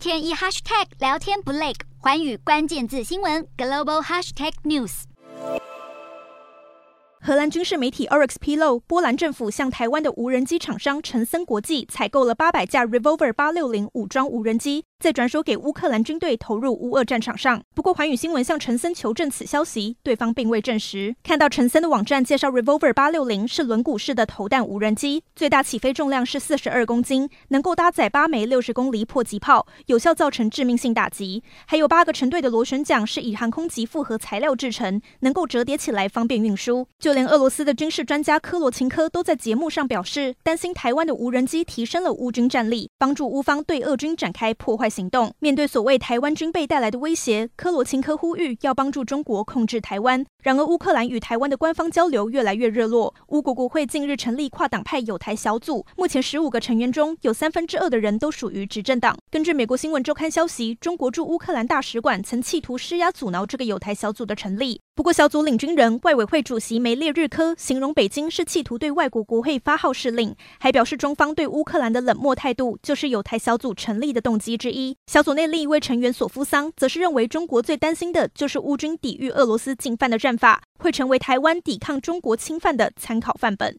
天一 hashtag 聊天不累，环宇关键字新闻 global hashtag news。荷兰军事媒体 Oryx 披露，波兰政府向台湾的无人机厂商陈森国际采购了八百架 Revolver 八六零武装无人机。再转手给乌克兰军队投入乌俄战场上。不过，环宇新闻向陈森求证此消息，对方并未证实。看到陈森的网站介绍，Revolver 八六零是轮毂式的投弹无人机，最大起飞重量是四十二公斤，能够搭载八枚六十公里迫击炮，有效造成致命性打击。还有八个成对的螺旋桨是以航空级复合材料制成，能够折叠起来方便运输。就连俄罗斯的军事专家科罗钦科都在节目上表示，担心台湾的无人机提升了乌军战力，帮助乌方对俄军展开破坏。行动。面对所谓台湾军备带来的威胁，科罗钦科呼吁要帮助中国控制台湾。然而，乌克兰与台湾的官方交流越来越热络。乌国国会近日成立跨党派友台小组，目前十五个成员中有三分之二的人都属于执政党。根据美国新闻周刊消息，中国驻乌克兰大使馆曾企图施压阻挠这个友台小组的成立。不过，小组领军人外委会主席梅列日科形容北京是企图对外国国会发号施令，还表示中方对乌克兰的冷漠态度就是有台小组成立的动机之一。小组内另一位成员索夫桑则是认为，中国最担心的就是乌军抵御俄罗斯进犯的战法会成为台湾抵抗中国侵犯的参考范本。